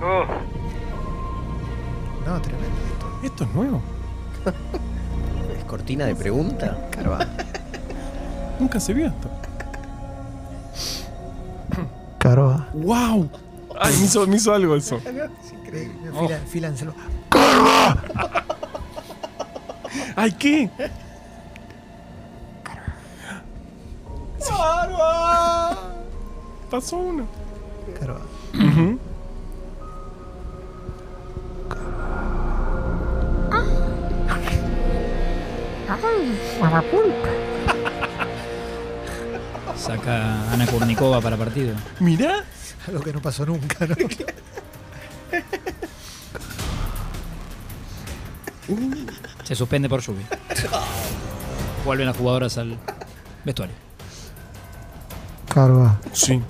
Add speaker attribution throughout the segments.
Speaker 1: Oh,
Speaker 2: No, tremendo esto.
Speaker 3: Esto es nuevo.
Speaker 4: ¿Es cortina de pregunta? Carva.
Speaker 3: Nunca se vio esto.
Speaker 2: Carva.
Speaker 3: ¡Wow! Ay, me hizo, me hizo algo eso.
Speaker 2: Es increíble.
Speaker 3: Oh.
Speaker 2: Fila, filanselo.
Speaker 3: ¡Ay, qué! Pasó uno.
Speaker 2: Carva.
Speaker 3: Ujú.
Speaker 5: Saca Ana Kurnikova para partido.
Speaker 3: Mirá.
Speaker 2: Algo que no pasó nunca, ¿no?
Speaker 5: Se suspende por lluvia. Vuelven las jugadoras al vestuario.
Speaker 2: Carva.
Speaker 3: Sí.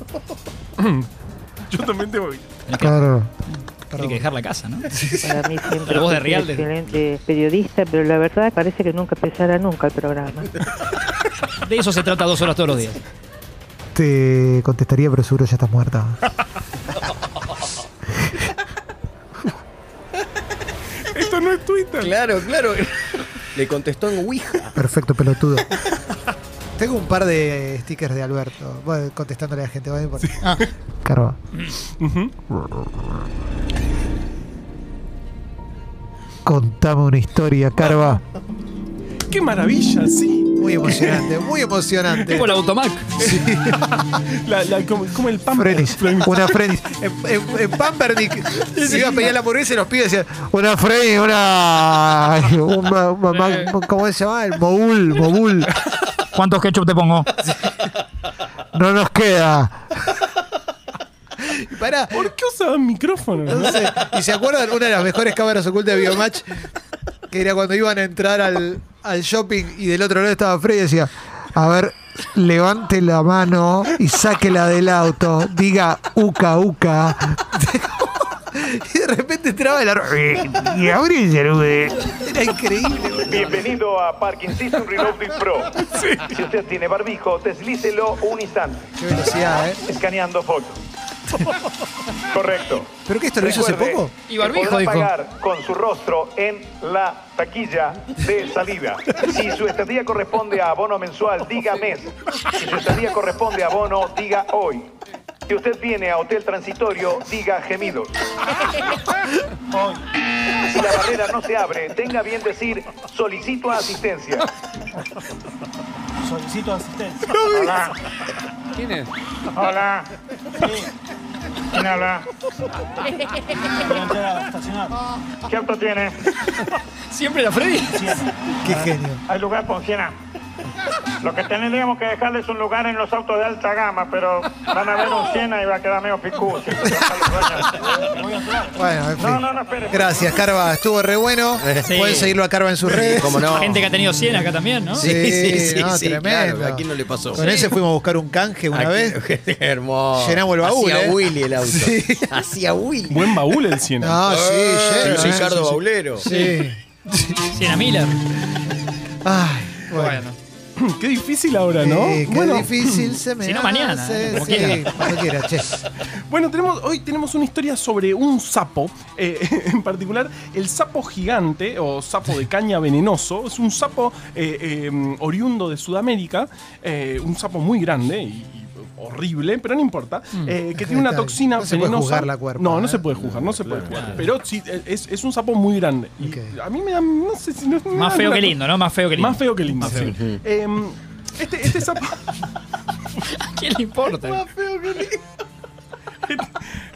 Speaker 3: Yo también te voy.
Speaker 2: Carva.
Speaker 5: Tiene que dejar la casa, ¿no?
Speaker 6: Para mí siempre
Speaker 5: La voz de Rialde.
Speaker 6: excelente periodista, pero la verdad parece que nunca empezará nunca el programa.
Speaker 5: De eso se trata dos horas todos los días.
Speaker 2: Te contestaría, pero seguro ya estás muerta.
Speaker 3: Esto no es Twitter.
Speaker 4: Claro, claro. Le contestó en Ouija.
Speaker 2: Perfecto, pelotudo. Tengo un par de stickers de Alberto. Contestándole a la gente. ¿vale? Porque- Carva.
Speaker 3: Ujú.
Speaker 2: Contame una historia, Carva.
Speaker 3: ¡Qué maravilla! Sí.
Speaker 2: Muy emocionante, muy emocionante.
Speaker 5: Tipo la Automac.
Speaker 3: La, la- como, como el pan.
Speaker 2: Frenis, una Frenis. En, en, en Pampernick se iba a pedir la hamburguesa y los pibes decían, una Frenis, una, una- ¿Cómo se llama? El Mogul, Mogul.
Speaker 5: ¿Cuántos ketchup te pongo?
Speaker 2: No nos queda. Pará,
Speaker 3: ¿Por qué usaban micrófono? no?
Speaker 2: sé, ¿Y se acuerdan una de las mejores cámaras ocultas de Biomatch? Que era cuando iban a entrar al, al shopping y del otro lado estaba Freddy y decía, a ver, levante la mano y sáquela del auto, diga uca uca. Y de repente entraba el árbol. Y abrí Era increíble.
Speaker 7: Bienvenido a Parking System Reloading Pro. Si usted tiene barbijo, deslícelo un instante,
Speaker 2: Qué velocidad, ¿eh?
Speaker 7: escaneando foto. Correcto.
Speaker 2: ¿Pero que esto lo hizo hace
Speaker 7: Recuerde
Speaker 2: poco?
Speaker 5: Y barbijo,
Speaker 7: podrá
Speaker 5: dijo.
Speaker 7: pagar con su rostro en la taquilla de salida. Si su estadía corresponde a abono mensual, diga mes. Si su estadía corresponde a abono, diga hoy. Si usted viene a hotel transitorio, diga gemidos. Si la barrera no se abre, tenga bien decir solicito asistencia.
Speaker 8: Solicito asistencia.
Speaker 7: Hola.
Speaker 4: ¿Quién es?
Speaker 7: Hola. ¿Quién habla? ¿Qué auto tiene?
Speaker 5: Siempre la Freddy.
Speaker 2: Qué genio.
Speaker 7: ¿Hay lugar por Siena? Lo que tendríamos que dejarle es un lugar en los autos de alta gama, pero van a ver un Siena y va a quedar medio picudo.
Speaker 2: Bueno, en fin.
Speaker 7: No, no, no, espere.
Speaker 2: Gracias, Carva. Estuvo re bueno.
Speaker 5: Sí.
Speaker 2: Pueden seguirlo a Carva en sus redes.
Speaker 4: ¿Cómo no?
Speaker 5: Gente que ha tenido 100 acá también, ¿no?
Speaker 2: Sí, no, tremendo.
Speaker 4: claro, ¿A quién no le pasó?
Speaker 2: Con ese fuimos a buscar un canje una
Speaker 4: ¿A
Speaker 2: vez.
Speaker 4: Hermoso.
Speaker 2: Llenamos el baúl,
Speaker 4: Hacía
Speaker 2: ¿eh?
Speaker 4: Willy el auto.
Speaker 2: Sí.
Speaker 4: Hacía Willy.
Speaker 3: Buen baúl el Siena.
Speaker 2: No, sí,
Speaker 4: Eh,
Speaker 2: lleno, ¿eh?
Speaker 4: Ricardo Baulero.
Speaker 2: Sí.
Speaker 5: 100 a Miller.
Speaker 2: Ay, bueno.
Speaker 5: Bueno.
Speaker 3: Qué difícil ahora, ¿no?
Speaker 2: Sí, qué
Speaker 3: bueno,
Speaker 2: difícil se me
Speaker 5: Si no, mañana,
Speaker 2: hace.
Speaker 5: ¿eh? Como
Speaker 2: Sí,
Speaker 5: quiera.
Speaker 2: cuando quiera, che.
Speaker 3: bueno, tenemos, hoy tenemos una historia sobre un sapo, eh, en particular el sapo gigante o sapo de caña venenoso. Es un sapo eh, eh, oriundo de Sudamérica, eh, un sapo muy grande y, y horrible, pero no importa, eh, que tiene una toxina
Speaker 2: no se puede
Speaker 3: venenosa.
Speaker 2: juzgar la cuerpa,
Speaker 3: no, no
Speaker 2: ¿eh?
Speaker 3: se puede juzgar, no se puede juzgar. Pero sí, eh, es, es un sapo muy grande. Y a mí me da, no sé si no,
Speaker 5: Más feo que lindo, ¿no? Más feo que lindo.
Speaker 3: Más feo que lindo.
Speaker 5: Más feo.
Speaker 3: sí. Em, este, este sapo.
Speaker 5: ¿A quién le importa?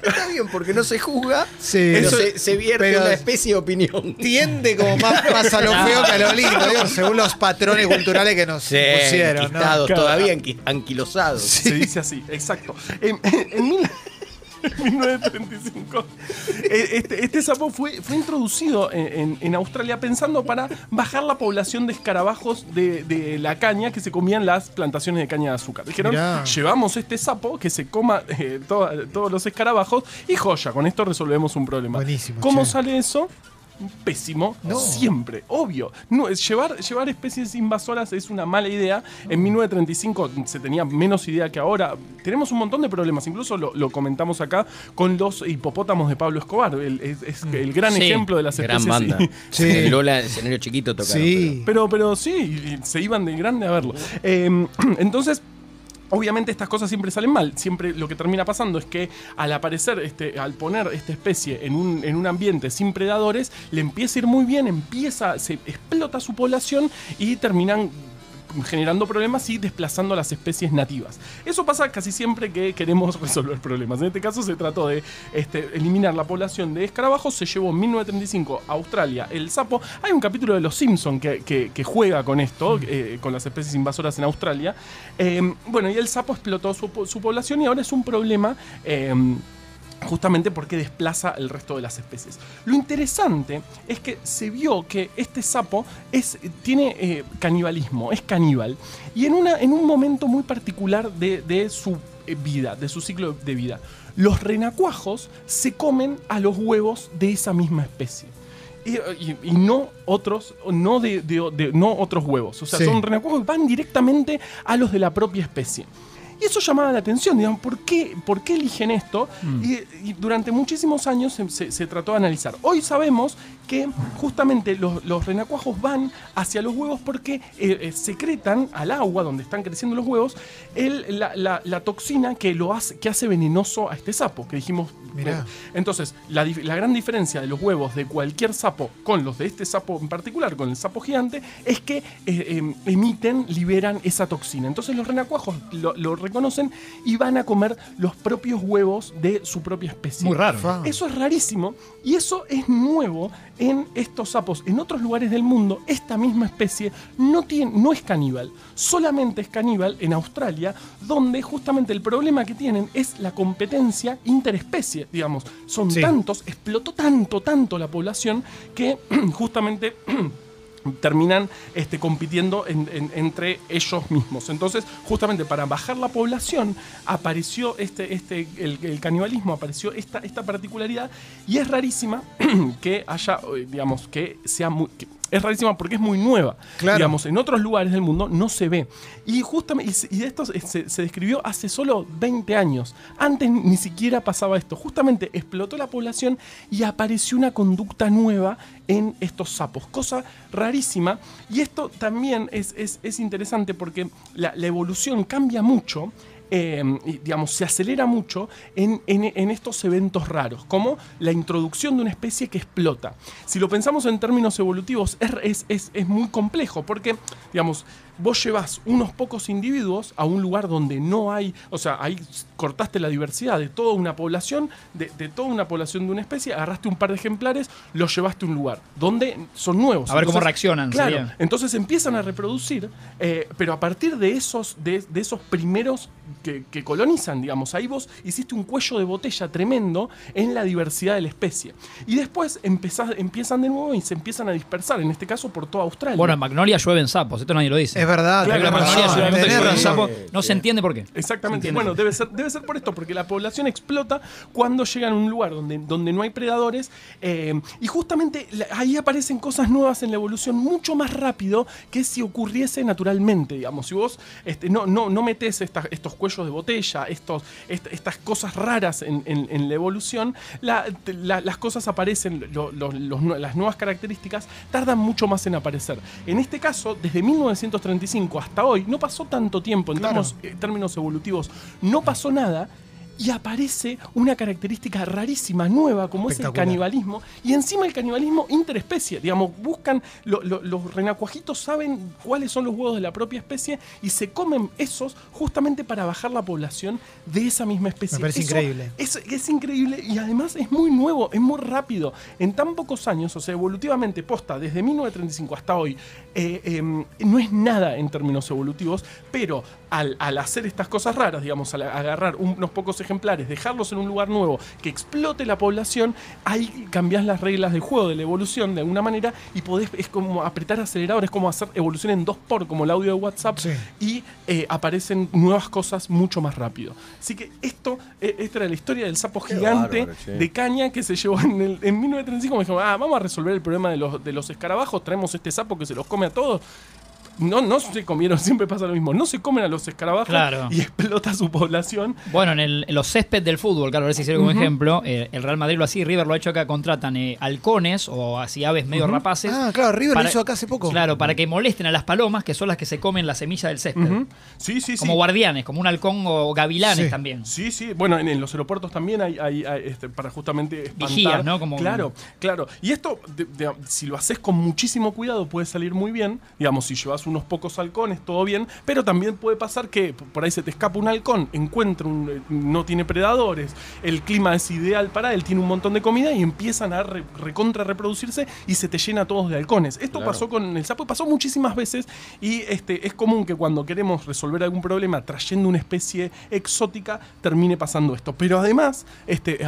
Speaker 4: Está bien, porque no se juzga,
Speaker 2: Sí. Eso-
Speaker 4: se, se vierte
Speaker 2: pero-
Speaker 4: una especie de opinión.
Speaker 2: Tiende como más, más a lo feo que a lo lindo, digo, según los patrones culturales que nos
Speaker 4: Sí,
Speaker 2: pusieron,
Speaker 4: todavía anqui- anquilosados.
Speaker 3: Se dice así, exacto. En, en mil- en 1935, eh, este, este sapo fue, fue introducido en, en- en Australia pensando para bajar la población de escarabajos de, de la caña que se comían las plantaciones de caña de azúcar. Dijeron,
Speaker 2: Mirá.
Speaker 3: llevamos este sapo que se coma eh, to- todos los escarabajos y joya, con esto resolvemos un problema.
Speaker 2: Buenísimo,
Speaker 3: ¿Cómo
Speaker 2: che.
Speaker 3: sale eso? Pésimo
Speaker 2: No.
Speaker 3: siempre, obvio. No, es llevar, llevar especies invasoras es una mala idea. En 1935 se tenía menos idea que ahora. Tenemos un montón de problemas, incluso lo, lo comentamos acá con los hipopótamos de Pablo Escobar. El- es, es el gran
Speaker 5: Sí.
Speaker 3: ejemplo de las
Speaker 4: Gran
Speaker 3: especies.
Speaker 4: banda.
Speaker 2: Sí.
Speaker 4: Lola, escenario chiquito tocaron.
Speaker 2: Sí.
Speaker 3: Pero, pero sí, se iban de grande a verlo. Eh, entonces. Obviamente estas cosas siempre salen mal. Siempre lo que termina pasando es que al aparecer, este, al poner esta especie en un, en un ambiente sin predadores, le empieza a ir muy bien, empieza, se explota su población y terminan generando problemas y desplazando a las especies nativas. Eso pasa casi siempre que queremos resolver problemas. En este caso se trató de este, eliminar la población de escarabajos. Se llevó en 1935 a Australia el sapo. Hay un capítulo de Los Simpson que, que- que juega con esto, eh, con las especies invasoras en Australia. Eh, bueno, y el sapo explotó su población y ahora es un problema. eh, justamente porque desplaza el resto de las especies. Lo interesante es que se vio que este sapo es, tiene eh, canibalismo, es caníbal, y en, una, en un momento muy particular de, de su eh, vida, de su ciclo de vida. Los renacuajos se comen a los huevos de esa misma especie. Y, y- y no otros, no de, de- de- no otros huevos. O sea,
Speaker 2: Sí.
Speaker 3: son renacuajos que van directamente a los de la propia especie. Y eso llamaba la atención, digamos, ¿por qué, por qué eligen esto? Y, y durante muchísimos años se, se- se trató de analizar. Hoy sabemos que justamente los, los renacuajos van hacia los huevos porque eh, eh, secretan al agua donde están creciendo los huevos el- la, la- la toxina que, lo hace, que hace venenoso a este sapo, que dijimos...
Speaker 2: Mirá.
Speaker 3: entonces, la, gran diferencia de los huevos de cualquier sapo con los de este sapo en particular, con el sapo gigante, es que eh, em, emiten, liberan esa toxina. Entonces los renacuajos lo, lo reconocen y van a comer los propios huevos de su propia especie.
Speaker 5: Muy raro.
Speaker 3: Eso es rarísimo y eso es nuevo en estos sapos. En otros lugares del mundo, esta misma especie no, tiene, no es caníbal, solamente es caníbal en Australia, donde justamente el problema que tienen es la competencia interespecie, digamos. Son
Speaker 2: Sí.
Speaker 3: tantos, explotó tanto, tanto la población que justamente... terminan este, compitiendo en- en- entre ellos mismos. Entonces, justamente para bajar la población, apareció este, este, el, el canibalismo, apareció esta, esta particularidad, y es rarísima que haya, eh, digamos, que sea muy. que- es rarísima porque es muy nueva.
Speaker 2: Claro.
Speaker 3: Digamos, en otros lugares del mundo no se ve. Y justamente, y, esto se, se- se describió hace solo 20 años. Antes ni siquiera pasaba esto. Justamente explotó la población y apareció una conducta nueva en estos sapos. Cosa rarísima. Y esto también es, es- es interesante porque la, la evolución cambia mucho. Eh, y, digamos, se acelera mucho en, en- en estos eventos raros, como la introducción de una especie que explota. Si lo pensamos en términos evolutivos, es, es- es- es muy complejo, porque, digamos, vos llevas unos pocos individuos a un lugar donde no hay, o sea, ahí cortaste la diversidad de toda una población, de, de toda una población de una especie, agarraste un par de ejemplares, los llevaste a un lugar donde son nuevos.
Speaker 5: A ver cómo reaccionan,
Speaker 3: Claro,
Speaker 5: sería.
Speaker 3: entonces empiezan a reproducir, eh, pero a partir de esos, de, de esos primeros que, que colonizan, digamos, ahí vos hiciste un cuello de botella tremendo en la diversidad de la especie. Y después empezás- empiezan de nuevo y se empiezan a dispersar, en este caso por toda Australia.
Speaker 5: Bueno, en Magnolia llueven sapos, esto nadie lo dice.
Speaker 2: Es verdad,
Speaker 3: Claro,
Speaker 2: tenés
Speaker 3: la
Speaker 5: Magnolia
Speaker 2: razón,
Speaker 5: llueve un momento que
Speaker 2: tenés
Speaker 5: llueve un
Speaker 2: razón.
Speaker 5: sapo, no se entiende por qué.
Speaker 3: Exactamente. Bueno, debe ser, debe ser por esto, porque la población explota cuando llegan a un lugar donde, donde no hay predadores. eh, y justamente ahí aparecen cosas nuevas en la evolución mucho más rápido que si ocurriese naturalmente. Digamos, si vos este, no, no, no metés esta- estos cuellos de botella, estos, est- estas cosas raras en, en- en la evolución, la- te- la- las cosas aparecen, lo- lo- los nue- las nuevas características tardan mucho más en aparecer. En este caso, desde 1935 hasta hoy, no pasó tanto tiempo en
Speaker 2: Claro.
Speaker 3: términos en términos evolutivos, no pasó nada. Y aparece una característica rarísima, nueva, como es el canibalismo. Y encima el canibalismo interespecie. Digamos, buscan, lo- lo- los renacuajitos saben cuáles son los huevos de la propia especie y se comen esos justamente para bajar la población de esa misma especie.
Speaker 2: Me parece
Speaker 3: Eso
Speaker 2: increíble.
Speaker 3: Es, es increíble y además es muy nuevo, es muy rápido. En tan pocos años, o sea, evolutivamente posta, desde 1935 hasta hoy, eh, em, no es nada en términos evolutivos, pero al, al hacer estas cosas raras, digamos, al agarrar unos pocos ejemplares ejemplares, dejarlos en un lugar nuevo, que explote la población, ahí cambias las reglas del juego, de la evolución, de alguna manera, y podés, es como apretar acelerador, es como hacer evolución en dos por, como el audio de WhatsApp,
Speaker 2: Sí.
Speaker 3: y eh, aparecen nuevas cosas mucho más rápido. Así que esto, eh, esta era la historia del sapo
Speaker 4: Qué
Speaker 3: gigante
Speaker 4: bárbaro,
Speaker 3: de caña que se llevó en, el, en 1935. Me dijo, ah, vamos a resolver el problema de los, de los escarabajos, traemos este sapo que se los come a todos. No, no se comieron, siempre pasa lo mismo. No se comen a los escarabajos
Speaker 5: Claro.
Speaker 3: y explota su población.
Speaker 5: Bueno, en, el- en los césped del fútbol, claro, a ver si sirve como ejemplo, eh, el Real Madrid lo así, River lo ha hecho acá, contratan eh, halcones o así aves medio rapaces.
Speaker 2: Ah, claro, River
Speaker 5: para-
Speaker 2: lo hizo acá hace poco.
Speaker 5: Claro, para que molesten a las palomas, que son las que se comen la semilla del césped.
Speaker 3: Ujú. Sí, sí, sí.
Speaker 5: Como guardianes, como un halcón o gavilanes
Speaker 2: Sí.
Speaker 5: también.
Speaker 3: Sí, sí. Bueno, en, en los aeropuertos también hay, hay- hay, este, para justamente espantar.
Speaker 5: Vigías, ¿no? Como-
Speaker 3: Claro, claro. Y esto, de- de- si lo haces con muchísimo cuidado, puede salir muy bien. Digamos, si llevas unos pocos halcones, todo bien. Pero también puede pasar que por ahí se te escapa un halcón, encuentra un, eh, no tiene predadores, el clima es ideal para él, tiene un montón de comida y empiezan a re- recontra reproducirse y se te llena todos de halcones. Esto
Speaker 4: Claro.
Speaker 3: pasó con el sapo, pasó muchísimas veces y este, es común que cuando queremos resolver algún problema trayendo una especie exótica termine pasando esto. Pero además, este,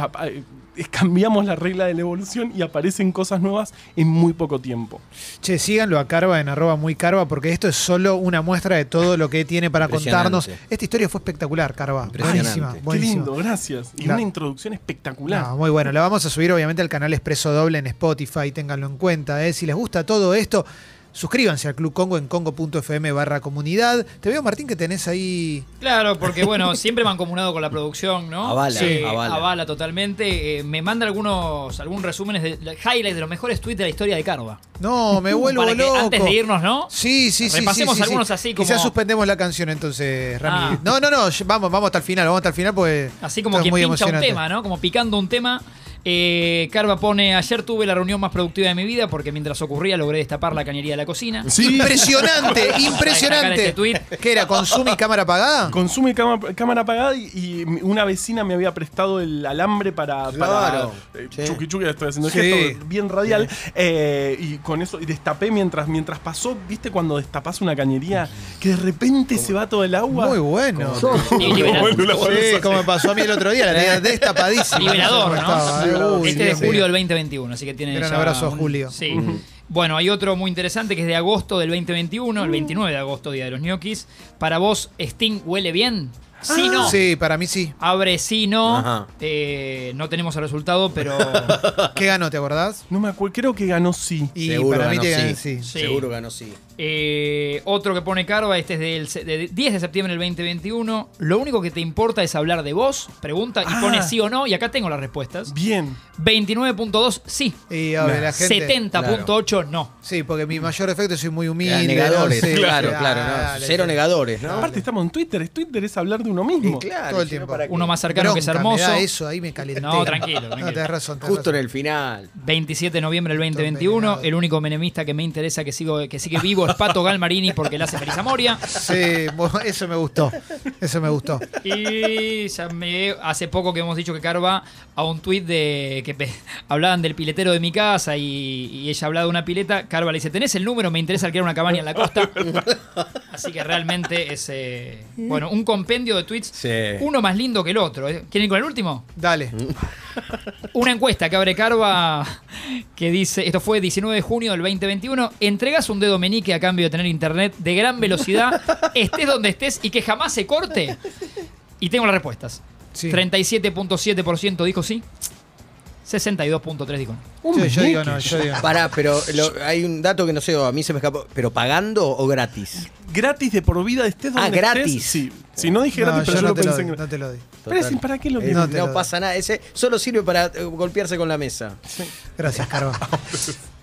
Speaker 3: cambiamos la regla de la evolución y aparecen cosas nuevas en muy poco tiempo.
Speaker 2: Che, síganlo a Carva en arroba muy Carva porque esto es solo una muestra de todo lo que tiene para contarnos. Esta historia fue espectacular, Carva. Buenísima,
Speaker 4: Qué
Speaker 2: buenísima.
Speaker 3: Qué lindo, gracias. Y
Speaker 2: Claro.
Speaker 3: una introducción espectacular.
Speaker 2: No, muy bueno. La vamos a subir obviamente al canal Expreso Doble en Spotify, ténganlo en cuenta. ¿eh? Si les gusta todo esto, suscríbanse al Club Congo en congo.fm barra comunidad. Te veo, Martín, que tenés ahí...
Speaker 5: Claro, porque bueno, siempre me han comunado con la producción, ¿no?
Speaker 4: Avala,
Speaker 5: Sí,
Speaker 4: avala.
Speaker 5: totalmente. Eh, me manda algunos, algunos resúmenes de highlights de los mejores tweets de la historia de Carva.
Speaker 2: No, me vuelvo
Speaker 5: Para que
Speaker 2: loco.
Speaker 5: antes de irnos, ¿no?
Speaker 2: Sí, sí, sí.
Speaker 5: Repasemos
Speaker 2: sí, sí, sí.
Speaker 5: algunos así como-
Speaker 2: Quizás suspendemos la canción entonces, Rami.
Speaker 5: Ah.
Speaker 2: No, no, no. Vamos, vamos hasta el final, vamos hasta el final porque.
Speaker 5: Así como
Speaker 2: muy
Speaker 5: pincha un tema, ¿no? Como picando un tema. Eh, Carva pone, ayer tuve la reunión más productiva de mi vida porque mientras ocurría logré destapar la cañería de la cocina.
Speaker 2: Impresionante,
Speaker 5: Sacar
Speaker 2: impresionante.
Speaker 5: este tweet.
Speaker 2: ¿Qué era? ¿Consume y cámara apagada?
Speaker 3: Consume cama- cámara apagada y, y una vecina me había prestado el alambre para.
Speaker 4: Claro.
Speaker 3: para eh,
Speaker 4: Sí.
Speaker 3: chuqui chuqui, estoy haciendo
Speaker 2: Sí.
Speaker 3: gesto bien radial. eh, y con eso y destapé mientras, mientras pasó, ¿viste cuando destapas una cañería? Que de repente se va todo el agua.
Speaker 2: Muy bueno. Como me pasó a mí el otro día, la tenía destapadísima.
Speaker 5: Liberador, ¿no?
Speaker 2: Estaba, uy,
Speaker 5: este de
Speaker 2: Dios mío.
Speaker 5: julio del 2021, así que tiene
Speaker 2: Gran
Speaker 5: ya
Speaker 2: abrazo
Speaker 5: un-
Speaker 2: Julio.
Speaker 5: Sí. Bueno, hay otro muy interesante que es de agosto del 2021, el 29 de agosto, Día de los ñoquis. Para vos, Sting huele bien. Sí, no.
Speaker 2: Sí, para mí sí.
Speaker 5: Abre sí, no. Eh, no tenemos el resultado, pero
Speaker 2: ¿Qué ganó, te acordás?
Speaker 3: No me acuerdo, creo que ganó sí.
Speaker 2: Y
Speaker 4: Seguro
Speaker 2: para mí
Speaker 4: ganó
Speaker 2: te
Speaker 4: sí.
Speaker 2: gané, sí.
Speaker 5: Sí.
Speaker 4: Seguro ganó sí.
Speaker 5: Eh, otro que pone Carva, este es del de 10 de septiembre del 2021. Lo único que te importa es hablar de vos. Pregunta y
Speaker 3: Ah.
Speaker 5: pone sí o no. Y acá tengo las respuestas.
Speaker 3: Bien.
Speaker 5: 29.2 sí.
Speaker 2: Y a ver, la gente.
Speaker 5: 70.8 no.
Speaker 2: Sí, porque mi mayor efecto es soy muy humilde.
Speaker 4: Negadores.
Speaker 2: no sé,
Speaker 4: claro, claro. no.
Speaker 2: dale,
Speaker 4: Cero negadores, ¿no?
Speaker 3: Aparte estamos en Twitter. Twitter es hablar de uno mismo.
Speaker 4: Y claro,
Speaker 2: todo el
Speaker 4: si no,
Speaker 2: tiempo.
Speaker 4: ¿para qué?
Speaker 5: Uno más cercano que es hermoso.
Speaker 2: Me da eso, ahí me calenté.
Speaker 5: No, tranquilo,
Speaker 2: No,
Speaker 5: tranquilo.
Speaker 2: tenés razón. tenés
Speaker 4: Justo en el final.
Speaker 5: 27 de noviembre del
Speaker 2: Todo
Speaker 5: 2021.
Speaker 2: envenenado.
Speaker 5: El único menemista que me interesa que, sigo, que sigue vivo es Pato Galmarini porque le hace feliz a Moria.
Speaker 2: Sí, eso me gustó. Eso me gustó.
Speaker 5: Y ya me- hace poco que hemos dicho que Carva a un tuit de que pe- hablaban del piletero de mi casa y, y ella hablaba de una pileta. Carva le dice: ¿Tenés el número? Me interesa alquilar una cabaña en la costa. Así que realmente es eh, bueno, un compendio de tweets,
Speaker 4: Sí.
Speaker 5: uno más lindo que el otro. ¿eh? ¿Quieren ir con el último?
Speaker 2: Dale.
Speaker 5: Una encuesta que abre Carva que dice, esto fue 19 de junio del 2021, entregas un dedo meñique a cambio de tener internet de gran velocidad, estés donde estés y que jamás se corte. Y tengo las respuestas.
Speaker 2: Sí.
Speaker 5: 37.7% dijo sí, 62.3 dijo no.
Speaker 3: Un
Speaker 2: Yo, yo digo no, yo digo no.
Speaker 4: Pará, pero lo- hay un dato que no sé, a mí se me escapó. ¿Pero pagando o gratis?
Speaker 3: Gratis de por vida, estés donde
Speaker 4: Ah, gratis.
Speaker 3: estés. Sí. Si no dije
Speaker 2: No,
Speaker 3: gratis, pero
Speaker 2: yo
Speaker 3: yo,
Speaker 2: no
Speaker 3: lo
Speaker 2: te lo
Speaker 3: pensé
Speaker 2: doy,
Speaker 3: en
Speaker 2: no te lo doy.
Speaker 3: Pero es- ¿para qué lo
Speaker 4: Eh?
Speaker 2: No
Speaker 4: No,
Speaker 2: te lo doy.
Speaker 4: pasa nada. Ese solo sirve para eh, golpearse con la mesa.
Speaker 2: Gracias, Carva.